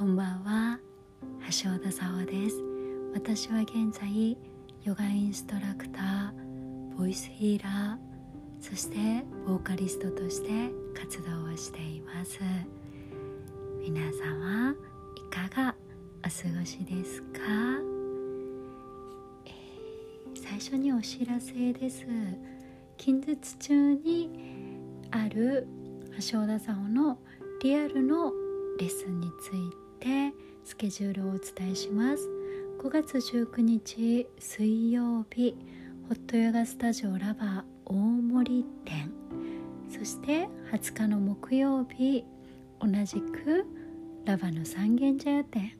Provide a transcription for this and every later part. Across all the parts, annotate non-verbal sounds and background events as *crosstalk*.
こんばんは。橋田沙穂です。私は現在ヨガインストラクターボイスヒーラーそしてボーカリストとして活動をしています。皆様いかがお過ごしですか、えー、最初にお知らせです。近日中にある橋田沙穂のリアルのレッスンについてスケジュールをお伝えします。5月19日水曜日ホットヨガスタジオラバー大森店。そして20日の木曜日同じくラバの三軒茶屋店。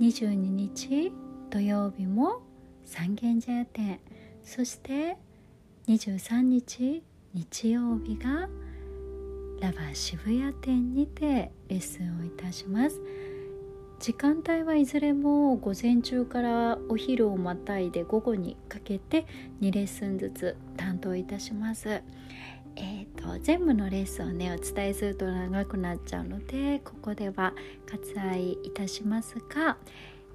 22日土曜日も三軒茶屋店。そして23日日曜日がラバー渋谷店にてレッスンをいたします。時間帯はいずれも午前中からお昼をまたいで午後にかけて2レッスンずつ担当いたしますえーと、全部のレッスンをねお伝えすると長くなっちゃうのでここでは割愛いたしますが、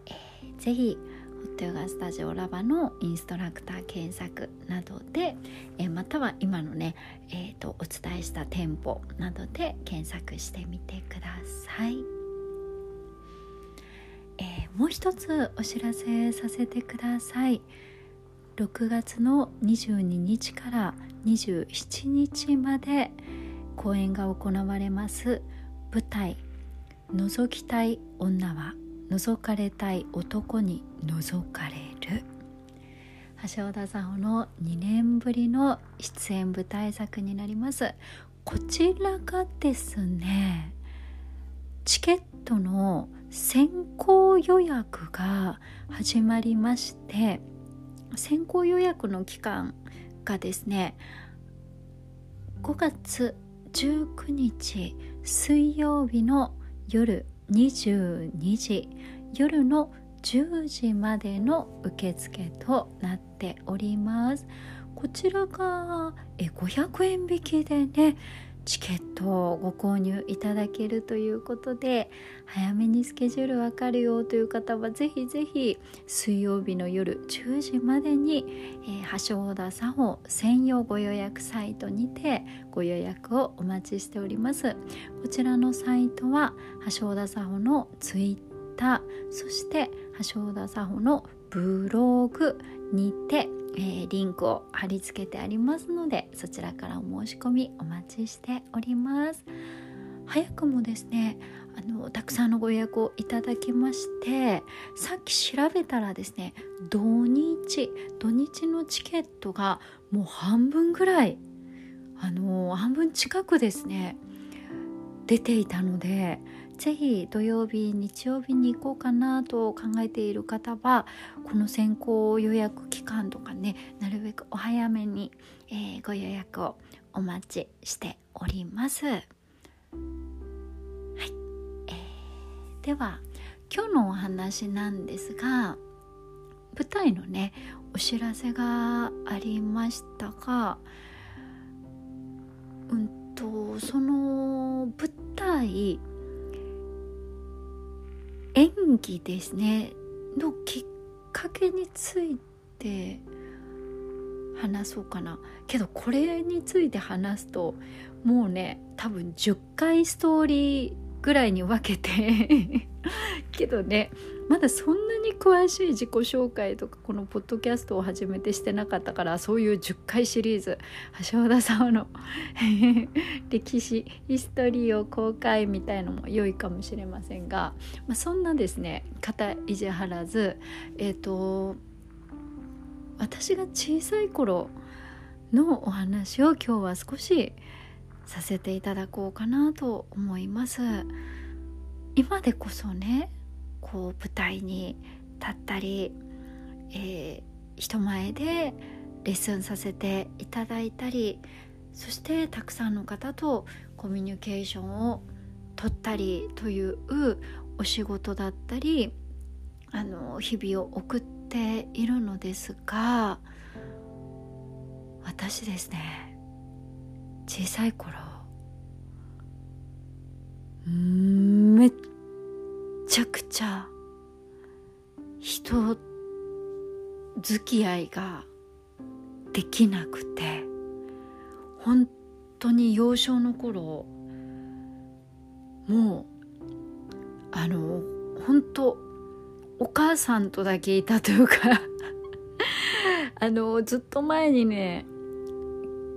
えー、ぜひホットヨガスタジオラバのインストラクター検索などで、えー、または今のね、えーと、お伝えした店舗などで検索してみてください。えー、もう一つお知らせさせてください。6月の22日から27日まで公演が行われます。舞台「覗きたい女は覗かれたい男に覗かれる。橋田さんの2年ぶりの出演舞台作になります。こちらがですねチケットの先行予約が始まりまして先行予約の期間がですね5月19日水曜日の夜22時夜の10時までの受付となっております。こちらが500円引きでねチケットをご購入いただけるということで早めにスケジュールわかるよという方はぜひぜひ水曜日の夜10時までに、えー、橋田佐保専用ご予約サイトにてご予約をお待ちしております。こちらのサイトは橋田佐保のツイッターそして橋田佐保のブログにてえー、リンクを貼り付けてありますのでそちらからお申し込みお待ちしております。早くもですねあのたくさんのご予約をいただきましてさっき調べたらですね土日土日のチケットがもう半分ぐらいあの半分近くですね出ていたのでぜひ土曜日日曜日に行こうかなと考えている方はこの先行予約期間とかねなるべくお早めに、えー、ご予約をお待ちしております。はい、えー、では今日のお話なんですが舞台のねお知らせがありましたがうんとその舞台演技ですねのきっかけについて話そうかな。けどこれについて話すともうね多分10回ストーリーぐらいに分けて。*laughs* けどねまだそんなに詳しい自己紹介とかこのポッドキャストを始めてしてなかったからそういう10回シリーズ橋田さんの *laughs* 歴史ヒストリーを公開みたいのも良いかもしれませんが、まあ、そんなですね肩意地張らずえっ、ー、と私が小さい頃のお話を今日は少しさせていただこうかなと思います。今でこそねこう舞台に立ったり、えー、人前でレッスンさせていただいたりそしてたくさんの方とコミュニケーションを取ったりというお仕事だったりあの日々を送っているのですが私ですね小さい頃。めっちゃくちゃ人付き合いができなくて本当に幼少の頃もうあの本当お母さんとだけいたというか *laughs* あのずっと前にね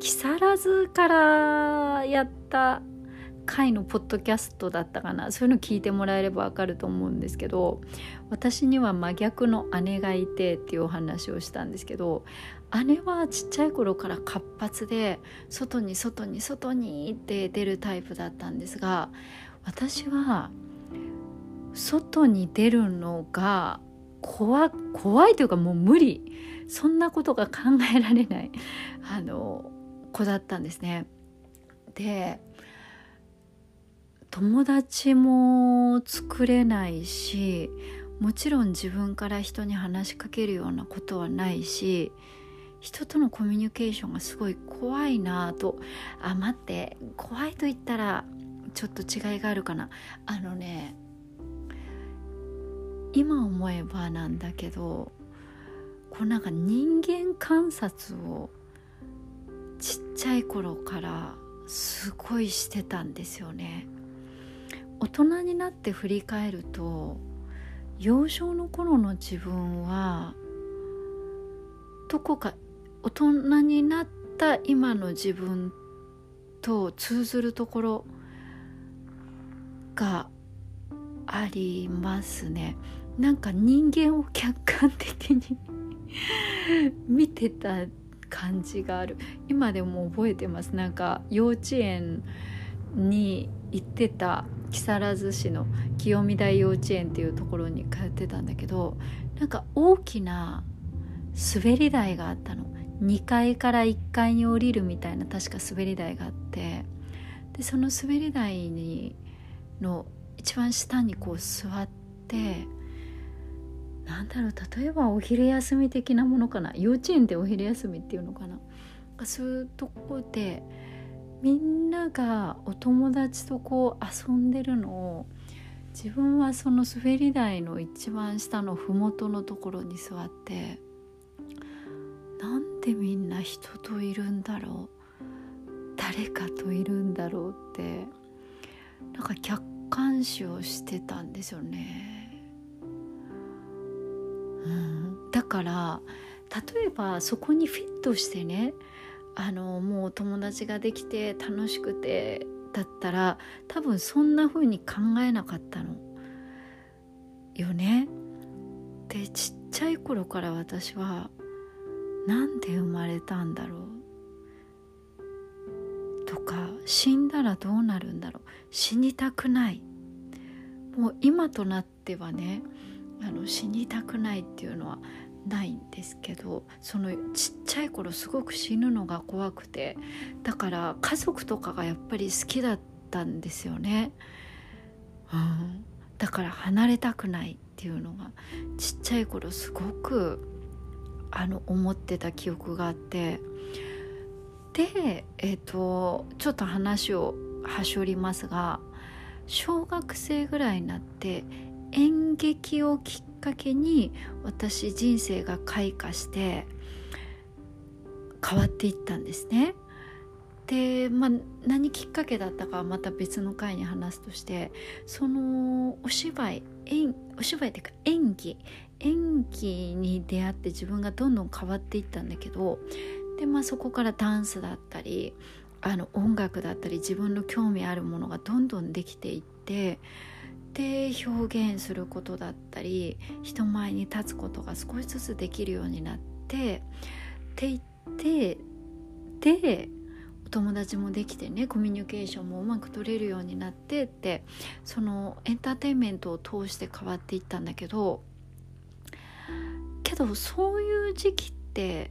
木更津からやった回のポッドキャストだったかな。そういうの聞いてもらえればわかると思うんですけど私には真逆の姉がいてっていうお話をしたんですけど姉はちっちゃい頃から活発で外に外に外にって出るタイプだったんですが私は外に出るのが怖怖いというかもう無理。そんなことが考えられない。あの子だったんですね。で友達も作れないしもちろん自分から人に話しかけるようなことはないし人とのコミュニケーションがすごい怖いなとあ待って怖いと言ったらちょっと違いがあるかなあのね今思えばなんだけどこうなんか人間観察をちっちゃい頃からすごいしてたんですよね。大人になって振り返ると幼少の頃の自分はどこか大人になった今の自分と通ずるところがありますねなんか人間を客観的に *laughs* 見てた感じがある。今でも覚えてます。なんか幼稚園に行ってた木更津市の清見台幼稚園っていうところに通ってたんだけどなんか大きな滑り台があったの。2階から1階に降りるみたいな確か滑り台があって。でその滑り台にの一番下にこう座ってなんだろう例えばお昼休み的なものかな？幼稚園ってお昼休みっていうのかな？そういうとこでみんながお友達とこう遊んでるのを自分はその滑り台の一番下の麓のところに座ってなんでみんな人といるんだろう？誰かといるんだろうってなんか客観視をしてたんですよね。うん、だから例えばそこにフィットしてねあのもう友達ができて楽しくてだったら多分そんな風に考えなかったの。よね。でちっちゃい頃から私はなんで生まれたんだろう。とか死んだらどうなるんだろう。死にたくない。もう今となってはねあの死にたくないっていうのはないんですけどそのちっちゃい頃すごく死ぬのが怖くてだから家族とかがやっぱり好きだったんですよね、うん、だから離れたくないっていうのがちっちゃい頃すごくあの思ってた記憶があって。でえっ、ー、とちょっと話をはしょりますが小学生ぐらいになって演劇をきっかけに私人生が開花して変わっていったんですね。で、まあ、何きっかけだったかはまた別の回に話すとしてそのお芝居演お芝居っていうか演技演技に出会って自分がどんどん変わっていったんだけどで、まあ、そこからダンスだったりあの音楽だったり自分の興味あるものがどんどんできていってで表現することだったり人前に立つことが少しずつできるようになってって言ってでお友達もできてねコミュニケーションもうまく取れるようになってってそのエンターテインメントを通して変わっていったんだけどけどそういう時期って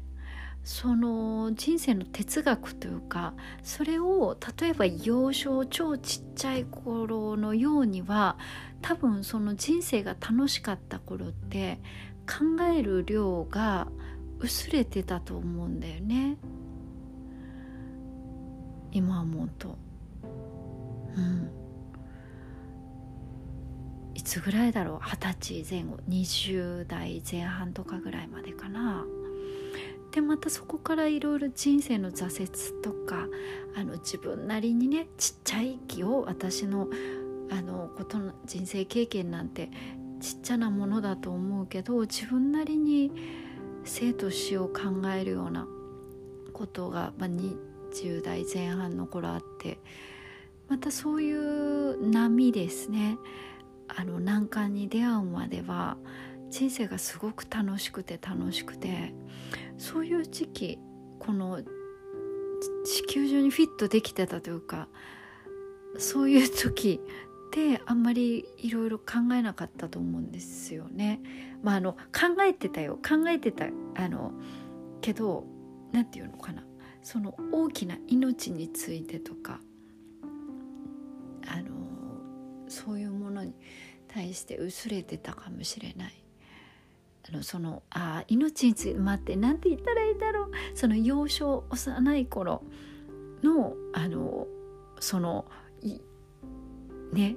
その人生の哲学というかそれを例えば幼少超ちっちゃい頃のようには多分その人生が楽しかった頃って考える量が薄れてたと思うんだよね今思うと。うん、いつぐらいだろう？二十歳前後20代前半とかぐらいまでかな。でまたそこからいろいろ人生の挫折とかあの自分なりにねちっちゃい気を私のあのことの人生経験なんてちっちゃなものだと思うけど自分なりに生と死を考えるようなことが、まあ、20代前半の頃あってまたそういう波ですね。あの難関に出会うまでは人生がすごく楽しくて楽しくてそういう時期この地球上にフィットできてたというかそういう時ってあんまりいろいろ考えなかったと思うんですよね。まあ、あの考えてたよ考えてたあのけど何て言うのかなその大きな命についてとかあのそういうものに対して薄れてたかもしれない。あのそのあ命について待って何て言ったらいいだろうその幼少幼い頃のあのそのね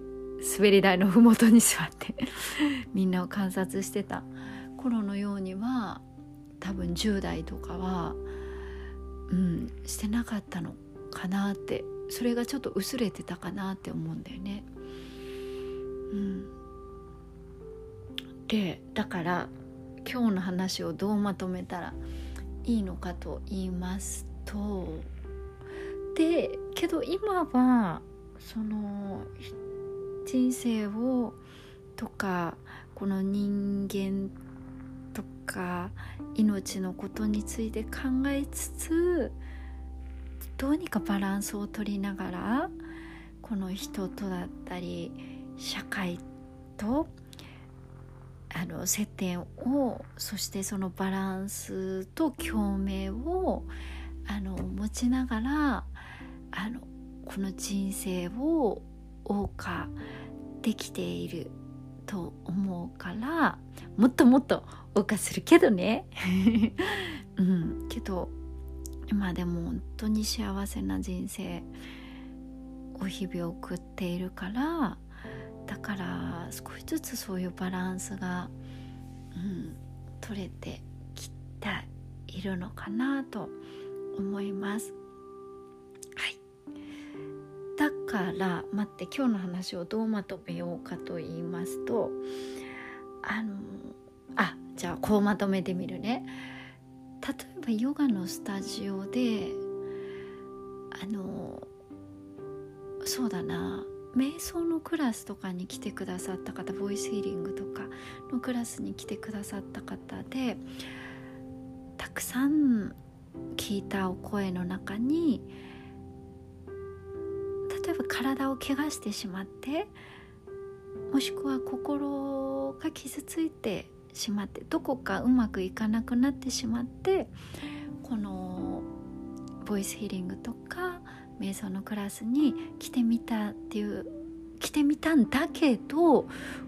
滑り台の麓に座って *laughs* みんなを観察してた頃のようには多分10代とかはうんしてなかったのかなってそれがちょっと薄れてたかなって思うんだよね。うん、でだから今日の話をどうまとめたらいいのかと言いますとでけど今はその人生をとかこの人間とか命のことについて考えつつどうにかバランスを取りながらこの人とだったり社会とあの接点をそしてそのバランスと共鳴をあの持ちながらあのこの人生を謳歌できていると思うからもっともっと謳歌するけどね。*laughs* うん。けど今でも本当に幸せな人生を日々送っているからだから少しずつそういうバランスが、うん、取れてきているのかなと思います。はい。だから待って今日の話をどうまとめようかと言いますとあのあじゃあこうまとめてみるね。例えばヨガのスタジオであのそうだな。瞑想のクラスとかに来てくださった方ボイスヒーリングとかのクラスに来てくださった方でたくさん聞いたお声の中に例えば体を怪我してしまってもしくは心が傷ついてしまってどこかうまくいかなくなってしまってこのボイスヒーリングと瞑想のクラスに来てみたっていう来てみたんだけど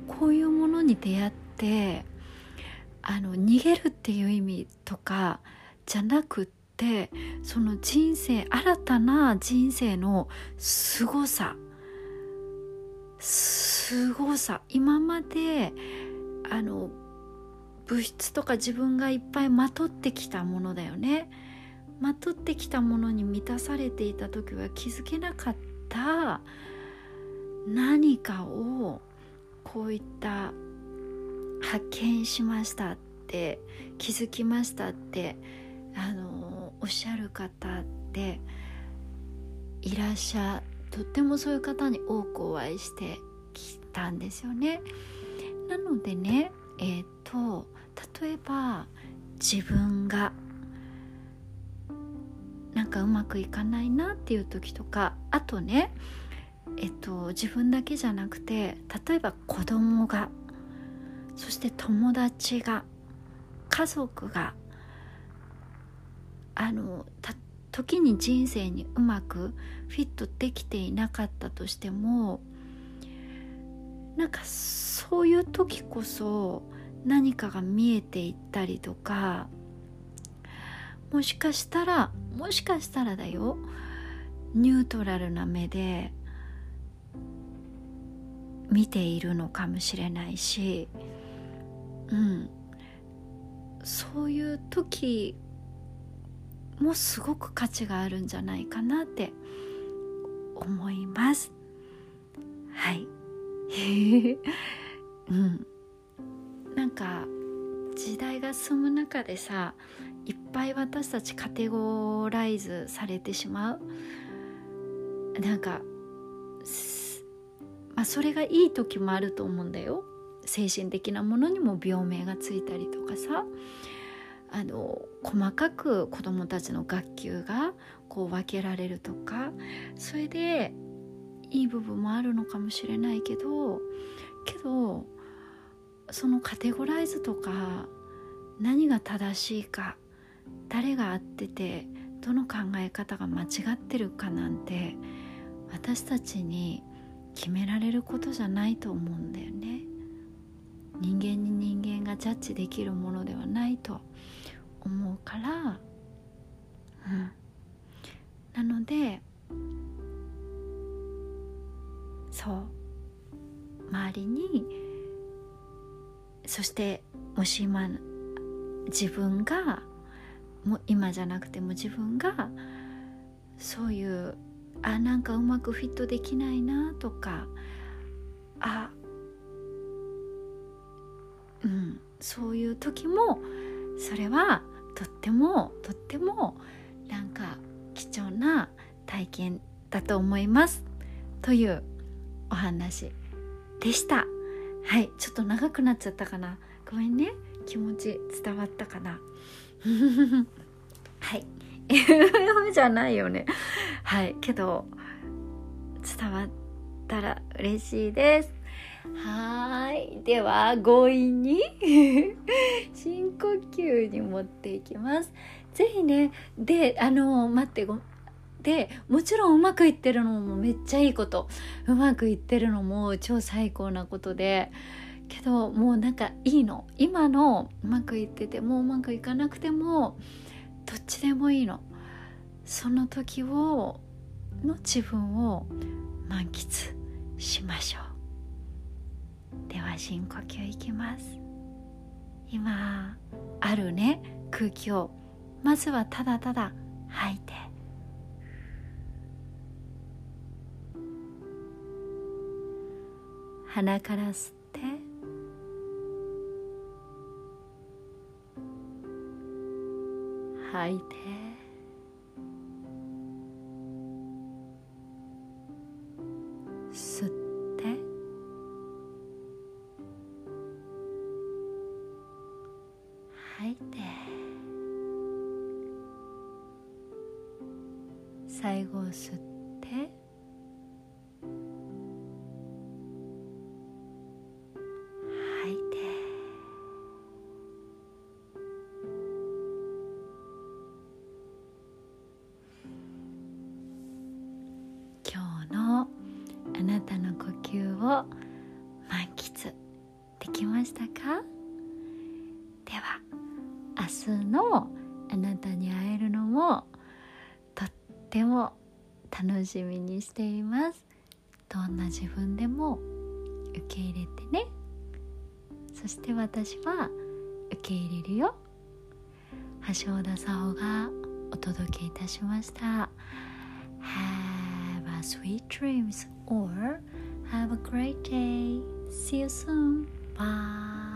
こういうものに出会ってあの逃げるっていう意味とかじゃなくってその人生新たな人生のすごさすごさ今まであの物質とか自分がいっぱいまとってきたものだよね。まとってきたものに満たされていた時は気づけなかった何かをこういった発見しましたって気づきましたってあのおっしゃる方っていらっしゃとってもそういう方に多くお会いしてきたんですよね。なのでねえっ、ー、と例えば自分がなんかうまくいかないなっていう時とかあとねえっと自分だけじゃなくて例えば子供がそして友達が家族があの時に人生にうまくフィットできていなかったとしてもなんかそういう時こそ何かが見えていったりとかもしかしたらもしかしたらだよ。ニュートラルな目で見ているのかもしれないし、うん、そういう時もすごく価値があるんじゃないかなって思います。はい。*laughs* うん。なんか時代が進む中でさぱい私たちカテゴライズされてしまう。なんかまあそれがいい時もあると思うんだよ。精神的なものにも病名がついたりとかさ。あの細かく子どもたちの学級がこう分けられるとか。それでいい部分もあるのかもしれないけどけどそのカテゴライズとか何が正しいか誰が合っててどの考え方が間違ってるかなんて私たちに決められることじゃないと思うんだよね。人間に人間がジャッジできるものではないと思うから。うん。なのでそう。周りにそしてもし今自分がも今じゃなくても自分がそういうあなんかうまくフィットできないなとかあうんそういう時もそれはとってもとってもなんか貴重な体験だと思います。というお話でした。はいちょっと長くなっちゃったかな。ごめんね。気持ち伝わったかな。*laughs* はい。じゃないよね。はい。けど伝わったら嬉しいです。はい。では強引に *laughs* 深呼吸に持っていきます。是非ねであの待ってごでもちろんうまくいってるのもめっちゃいいこと。うまくいってるのも超最高なことで。けどもうなんかいいの。今のうまくいっててもううまくいかなくてもどっちでもいいの。その時をの自分を満喫しましょう。では深呼吸いきます。今あるね空気を。まずはただただ吐いて。鼻から吸っ吐いて。吸って。吐いて。最後吸って。のあなたに会えるのもとっても楽しみにしています。どんな自分でも受け入れてね。そして私は受け入れるよ。橋田沙穂がお届けいたしました。Have a sweet dreams or have a great day. See you soon. Bye.